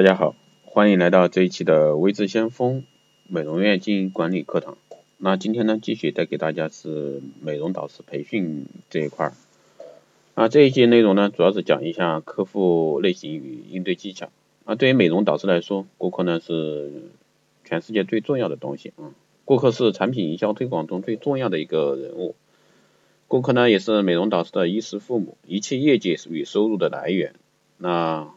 大家好，欢迎来到这一期的微智先锋美容院经营管理课堂。那今天呢，继续带给大家是美容导师培训这一块儿。那这一节内容呢，主要是讲一下客户类型与应对技巧。啊，对于美容导师来说，顾客呢是全世界最重要的东西啊。顾客是产品营销推广中最重要的一个人物。顾客呢也是美容导师的衣食父母，一切业绩与收入的来源。那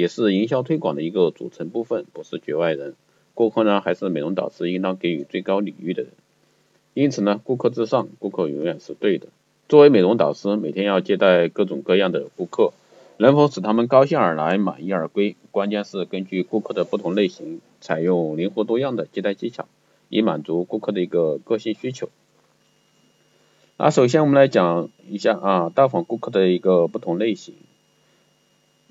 也是营销推广的一个组成部分，不是局外人。顾客呢，还是美容导师应当给予最高礼遇的人。因此呢，顾客至上，顾客永远是对的。作为美容导师，每天要接待各种各样的顾客，能否使他们高兴而来，满意而归，关键是根据顾客的不同类型，采用灵活多样的接待技巧，以满足顾客的一个个性需求。那首先我们来讲一下啊，到访顾客的一个不同类型。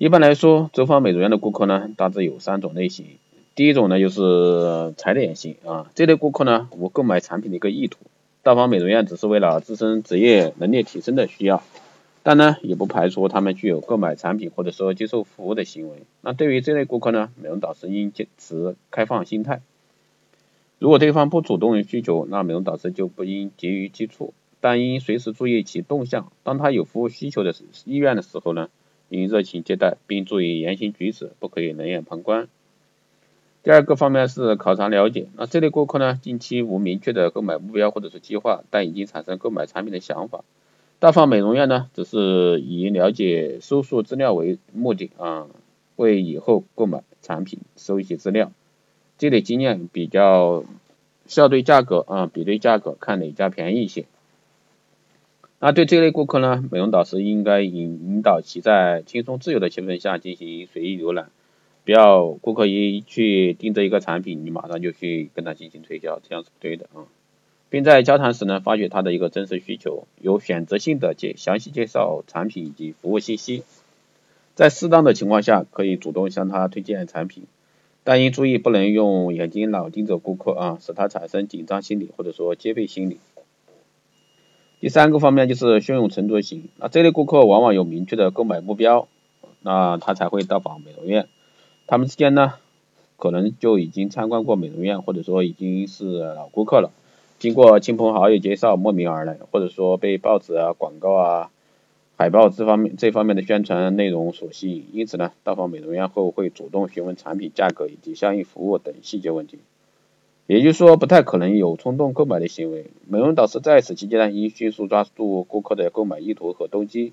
一般来说，走访美容院的顾客呢，大致有三种类型。第一种呢，就是踩点型啊，这类顾客呢，无购买产品的一个意图，到访美容院只是为了自身职业能力提升的需要，但呢，也不排除他们具有购买产品或者说接受服务的行为。那对于这类顾客呢，美容导师应坚持开放心态。如果对方不主动需求，那美容导师就不应急于接触，但应随时注意其动向。当他有服务需求的意愿的时候呢？应热情接待，并注意言行举止，不可以冷眼旁观。第二个方面是考察了解，那这类顾客呢，近期无明确的购买目标或者是计划，但已经产生购买产品的想法。到访美容院呢，只是以了解、收束资料为目的啊，为以后购买产品收一些资料，积累经验，比较校对价格啊，比对价格，看哪家便宜一些。那对这类顾客呢，美容导师应该引引导其在轻松自由的气氛下进行随意浏览，不要顾客一去盯着一个产品，你马上就去跟他进行推销，这样是不对的啊。并在交谈时呢，发掘他的一个真实需求，有选择性的介详细介绍产品以及服务信息，在适当的情况下，可以主动向他推荐产品，但应注意不能用眼睛老盯着顾客啊，使他产生紧张心理或者说戒备心理。第三个方面就是胸有成竹型，那这类顾客往往有明确的购买目标，那他才会到访美容院。他们之间呢，可能就已经参观过美容院，或者说已经是老顾客了。经过亲朋好友介绍慕名而来，或者说被报纸啊、广告啊、海报这方面这方面的宣传内容所吸引，因此呢，到访美容院后会主动询问产品价格以及相应服务等细节问题。也就是说，不太可能有冲动购买的行为。美容导师在此期间呢，应迅速抓住顾客的购买意图和动机，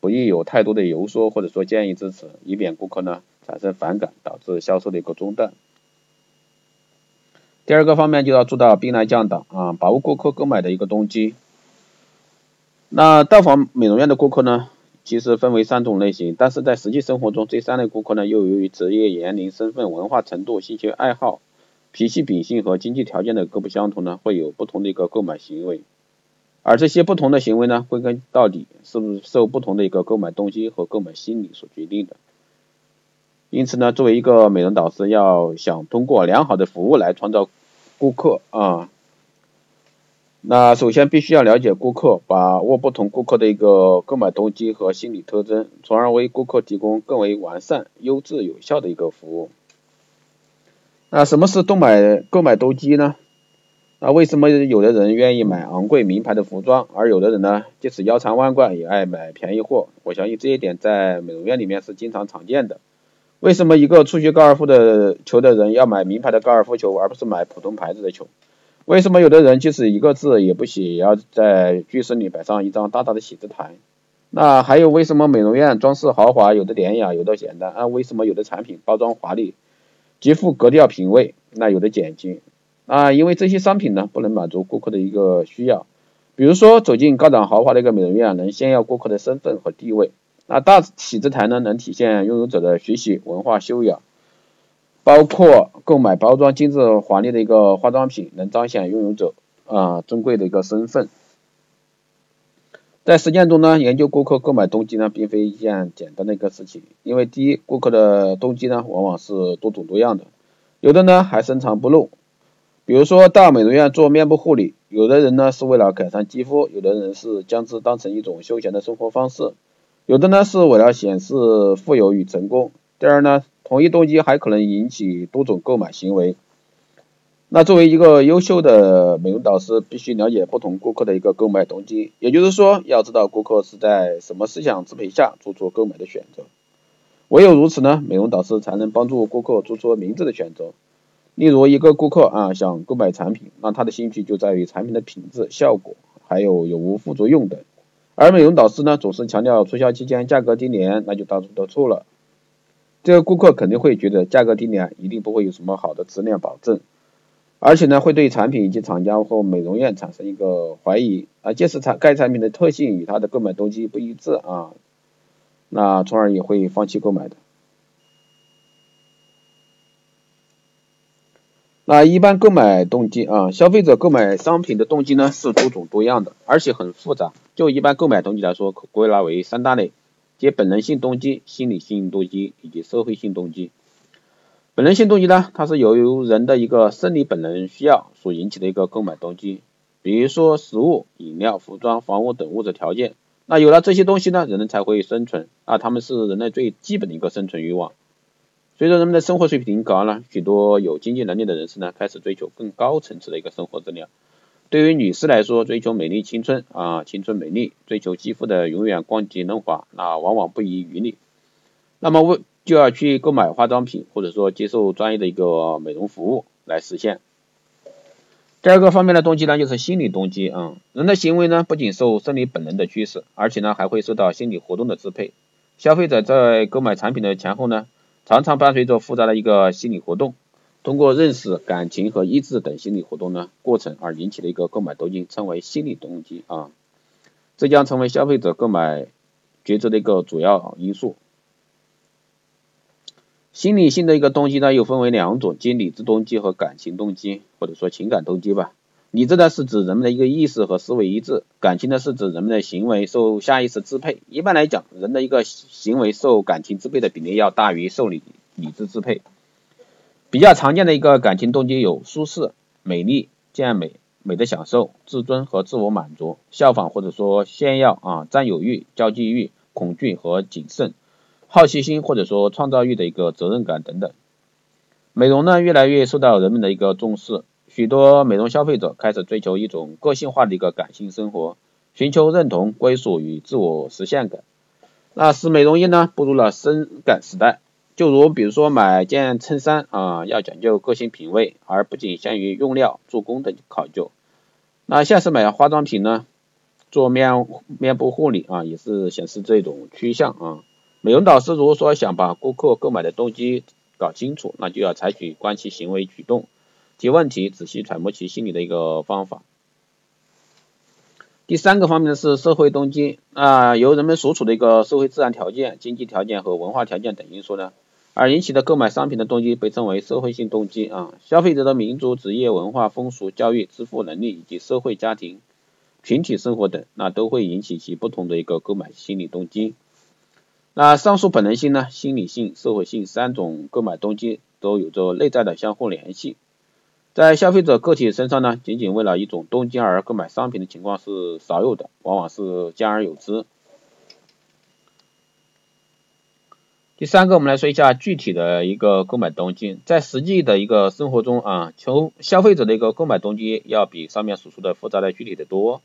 不宜有太多的游说或者说建议支持，以免顾客呢产生反感，导致销售的一个中断。第二个方面就要做到兵来将挡啊，把握顾客购买的一个动机。那到访美容院的顾客呢，其实分为三种类型，但是在实际生活中，这三类顾客呢，又由于职业、年龄、身份、文化程度、兴趣爱好。脾气秉性和经济条件的各不相同呢，会有不同的一个购买行为，而这些不同的行为呢，归根到底是不是受不同的一个购买动机和购买心理所决定的。因此呢，作为一个美容导师，要想通过良好的服务来创造顾客啊，那首先必须要了解顾客，把握不同顾客的一个购买动机和心理特征，从而为顾客提供更为完善、优质、有效的一个服务。那什么是动买购买动机呢？那为什么有的人愿意买昂贵名牌的服装，而有的人呢，即使腰缠万贯也爱买便宜货？我相信这一点在美容院里面是经常常见的。为什么一个初学高尔夫的球的人要买名牌的高尔夫球，而不是买普通牌子的球？为什么有的人即使一个字也不写，也要在居室里摆上一张大大的写字台？那还有为什么美容院装饰豪华，有的典雅，有的简单？啊，为什么有的产品包装华丽？极富格调品味，那有的简洁啊，因为这些商品呢不能满足顾客的一个需要。比如说走进高档豪华的一个美容院，能炫耀顾客的身份和地位；那大写字台呢，能体现拥有者的学习文化修养。包括购买包装精致华丽的一个化妆品，能彰显拥有者啊尊贵的一个身份。在实践中呢，研究顾客购买动机呢，并非一件简单的一个事情。因为第一，顾客的动机呢，往往是多种多样的，有的呢还深藏不露。比如说到美容院做面部护理，有的人呢是为了改善肌肤，有的人是将之当成一种休闲的生活方式，有的呢是为了显示富有与成功。第二呢，同一动机还可能引起多种购买行为。那作为一个优秀的美容导师，必须了解不同顾客的一个购买动机，也就是说，要知道顾客是在什么思想支配下做出购买的选择。唯有如此呢，美容导师才能帮助顾客做出明智的选择。例如，一个顾客啊想购买产品，那他的兴趣就在于产品的品质、效果，还有有无副作用等。而美容导师呢，总是强调促销期间价格低廉，那就大错特错了。这个顾客肯定会觉得价格低廉一定不会有什么好的质量保证。而且呢，会对产品以及厂家或美容院产生一个怀疑啊，即使产该产品的特性与他的购买动机不一致啊，那从而也会放弃购买的。那一般购买动机啊，消费者购买商品的动机呢是多种多样的，而且很复杂。就一般购买动机来说，可归纳为三大类，即本能性动机、心理性动机以及社会性动机。本能性动机呢，它是由于人的一个生理本能需要所引起的一个购买动机，比如说食物、饮料、服装、房屋等物质条件。那有了这些东西呢，人类才会生存啊，他们是人类最基本的一个生存欲望。随着人们的生活水平高了，许多有经济能力的人士呢，开始追求更高层次的一个生活质量。对于女士来说，追求美丽青春啊，青春美丽，追求肌肤的永远光洁嫩滑，那往往不遗余力。那么为就要去购买化妆品，或者说接受专业的一个美容服务来实现。第二个方面的动机呢，就是心理动机啊。人的行为呢，不仅受生理本能的驱使，而且呢，还会受到心理活动的支配。消费者在购买产品的前后呢，常常伴随着复杂的一个心理活动，通过认识、感情和意志等心理活动呢过程而引起的一个购买动机，称为心理动机啊。这将成为消费者购买抉择的一个主要因素。心理性的一个动机呢，又分为两种，即理智动机和感情动机，或者说情感动机吧。理智呢是指人们的一个意识和思维一致，感情呢是指人们的行为受下意识支配。一般来讲，人的一个行为受感情支配的比例要大于受理理智支配。比较常见的一个感情动机有舒适、美丽、健美、美的享受、自尊和自我满足、效仿或者说炫耀啊、占有欲、交际欲、恐惧和谨慎。好奇心或者说创造欲的一个责任感等等，美容呢越来越受到人们的一个重视，许多美容消费者开始追求一种个性化的一个感性生活，寻求认同、归属与自我实现感。那使美容业呢步入了深感时代，就如比如说买件衬衫啊，要讲究个性品味，而不仅限于用料、做工的考究。那像是买化妆品呢，做面面部护理啊，也是显示这种趋向啊。美容导师如果说想把顾客购买的动机搞清楚，那就要采取观其行为举动，提问题，仔细揣摩其心理的一个方法。第三个方面呢是社会动机啊，由人们所处的一个社会自然条件、经济条件和文化条件等因素呢，而引起的购买商品的动机被称为社会性动机啊。消费者的民族、职业、文化、风俗、教育、支付能力以及社会家庭、群体生活等，那都会引起其不同的一个购买心理动机。那上述本能性呢、心理性、社会性三种购买动机都有着内在的相互联系，在消费者个体身上呢，仅仅为了一种动机而购买商品的情况是少有的，往往是兼而有之。第三个，我们来说一下具体的一个购买动机，在实际的一个生活中啊，求消费者的一个购买动机要比上面所说的复杂的具体的多。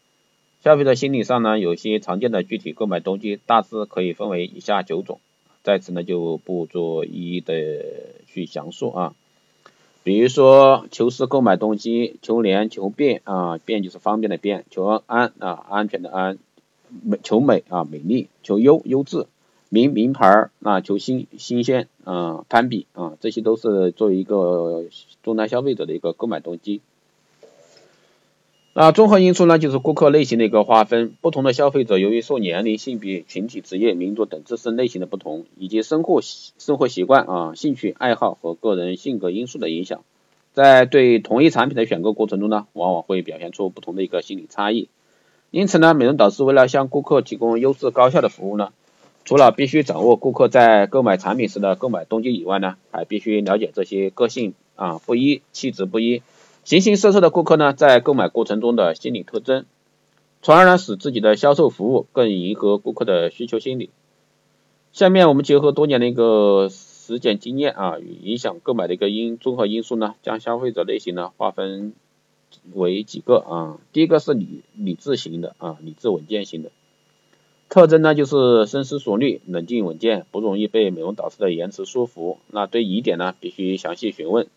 消费者心理上呢，有些常见的具体购买动机大致可以分为以下九种，在此呢就不做一一的去详述啊。比如说求实购买动机，求廉求便啊，便就是方便的便，求安啊，安全的安，美求美啊，美丽，求优优质，名名牌啊，求新新鲜啊，攀比啊，这些都是作为一个终端消费者的一个购买动机。那综合因素呢，就是顾客类型的一个划分。不同的消费者由于受年龄、性别、群体、职业、民族等自身类型的不同，以及生活生活习惯啊、兴趣爱好和个人性格因素的影响，在对同一产品的选购过程中呢，往往会表现出不同的一个心理差异。因此呢，美容导师为了向顾客提供优质高效的服务呢，除了必须掌握顾客在购买产品时的购买动机以外呢，还必须了解这些个性啊不一、气质不一。形形色色的顾客呢，在购买过程中的心理特征，从而呢使自己的销售服务更迎合顾客的需求心理。下面我们结合多年的一个实践经验啊与影响购买的一个因综合因素呢，将消费者类型呢划分为几个啊。第一个是理理智型的啊，理智稳健型的。特征呢就是深思熟虑、冷静稳健，不容易被美容导师的言辞说服。那对疑点呢，必须详细询问。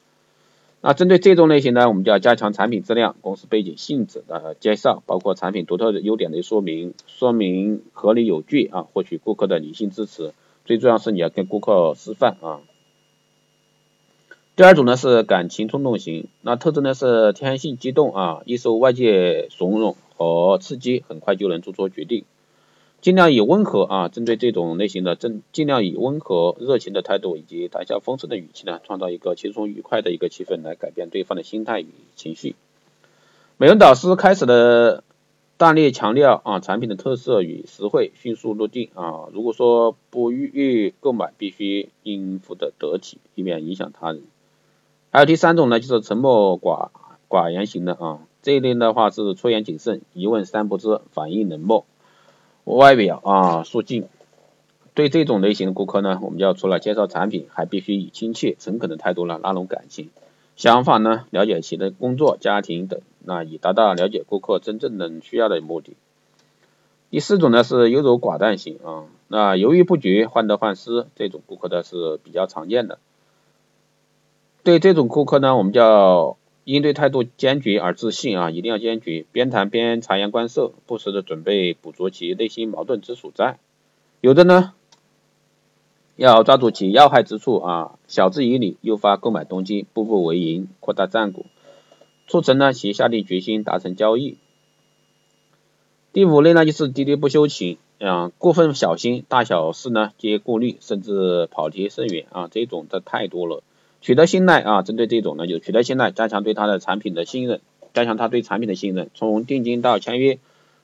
那针对这种类型呢，我们就要加强产品质量、公司背景、性质的介绍，包括产品独特的优点的说明，说明合理有据啊，获取顾客的理性支持。最重要是你要跟顾客示范啊。第二种呢是感情冲动型，那特征呢是天性激动啊，易受外界怂恿和刺激，很快就能做出决定。尽量以温和啊，针对这种类型的，尽尽量以温和、热情的态度以及谈笑风生的语气呢，创造一个轻松愉快的一个气氛，来改变对方的心态与情绪。美容导师开始的大力强调啊，产品的特色与实惠，迅速落地啊。如果说不预购买，必须应付的得体，以免影响他人。还有第三种呢，就是沉默寡寡言型的啊，这一类的话是出言谨慎，一问三不知，反应冷漠。外表啊肃静，对这种类型的顾客呢，我们要除了介绍产品，还必须以亲切诚恳的态度呢拉拢感情，想法呢了解其的工作、家庭等，那以达到了解顾客真正的需要的目的。第四种呢是优柔寡断型啊，那犹豫不决、患得患失这种顾客呢是比较常见的。对这种顾客呢，我们叫。应对态度坚决而自信啊，一定要坚决，边谈边察言观色，不时的准备捕捉其内心矛盾之所在。有的呢，要抓住其要害之处啊，晓之以理，诱发购买动机，步步为营，扩大战果，促成呢其下定决心达成交易。第五类呢就是喋喋不休型啊，过分小心，大小事呢皆顾虑，甚至跑题甚远啊，这种的太多了。取得信赖啊，针对这种呢，就取得信赖，加强对他的产品的信任，加强他对产品的信任，从定金到签约，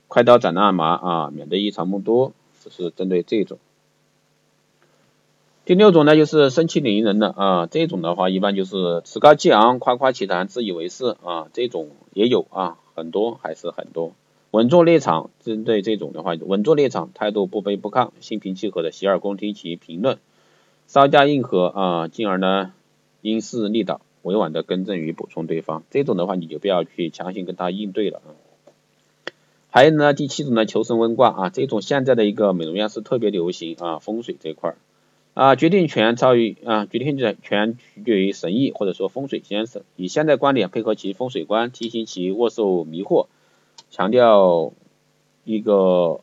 快刀斩乱麻啊，免得一场梦多，这是针对这种。第六种呢，就是盛气凌人的啊，这种的话一般就是趾高气昂、夸夸其谈、自以为是啊，这种也有啊，很多还是很多。稳坐立场，针对这种的话，稳坐立场，态度不卑不亢，心平气和的洗耳恭听其评论，稍加应和啊，进而呢。因势利导，委婉的更正与补充对方，这种的话你就不要去强行跟他应对了啊。还有呢，第七种呢，求神问卦啊，这种现在的一个美容院是特别流行啊，风水这块儿啊，决定权超于啊，决定权取决于神意或者说风水先生，以现代观点配合其风水观，提醒其沃受迷惑，强调一个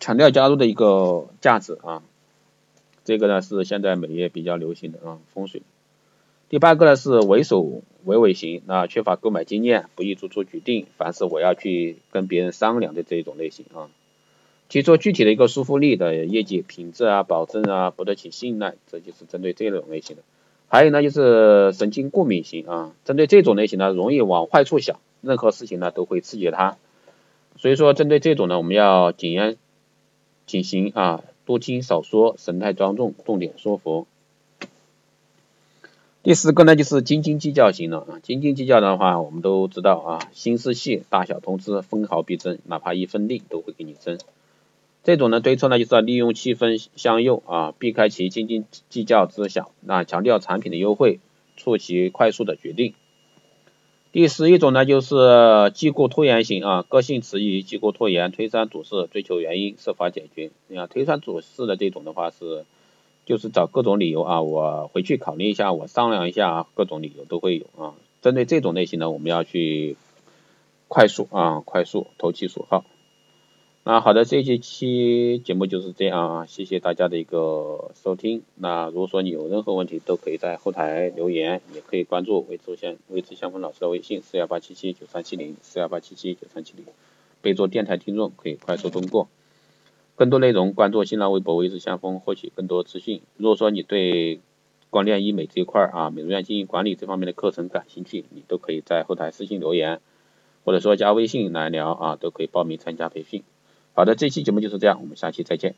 强调加入的一个价值啊，这个呢是现在美业比较流行的啊，风水。第八个呢是畏首畏尾型，那缺乏购买经验，不易做出决定，凡事我要去跟别人商量的这一种类型啊。提出具体的一个说服力的业绩品质啊、保证啊，不得起信赖，这就是针对这种类型的。还有呢就是神经过敏型啊，针对这种类型呢，容易往坏处想，任何事情呢都会刺激他。所以说针对这种呢，我们要谨言谨行啊，多听少说，神态庄重，重点说服。第四个呢，就是斤斤计较型了啊，斤斤计较的话，我们都知道啊，心思细，大小通吃，分毫必争，哪怕一分利都会给你争。这种呢，对策呢，就是要利用气氛相诱啊，避开其斤斤计较之想，那强调产品的优惠，促其快速的决定。第十一种呢，就是既过拖延型啊，个性迟疑，既过拖延，推三阻四，追求原因，设法解决。你看推三阻四的这种的话是。就是找各种理由啊，我回去考虑一下，我商量一下，各种理由都会有啊。针对这种类型呢，我们要去快速啊，快速投其所好。那好的，这一期节目就是这样啊，谢谢大家的一个收听。那如果说你有任何问题，都可以在后台留言，也可以关注魏志先魏志相锋老师的微信四幺八七七九三七零四幺八七七九三七零，备注电台听众可以快速通过。更多内容关注新浪微博“微之先锋”，获取更多资讯。如果说你对光电医美这一块啊，美容院经营管理这方面的课程感兴趣，你都可以在后台私信留言，或者说加微信来聊啊，都可以报名参加培训。好的，这期节目就是这样，我们下期再见。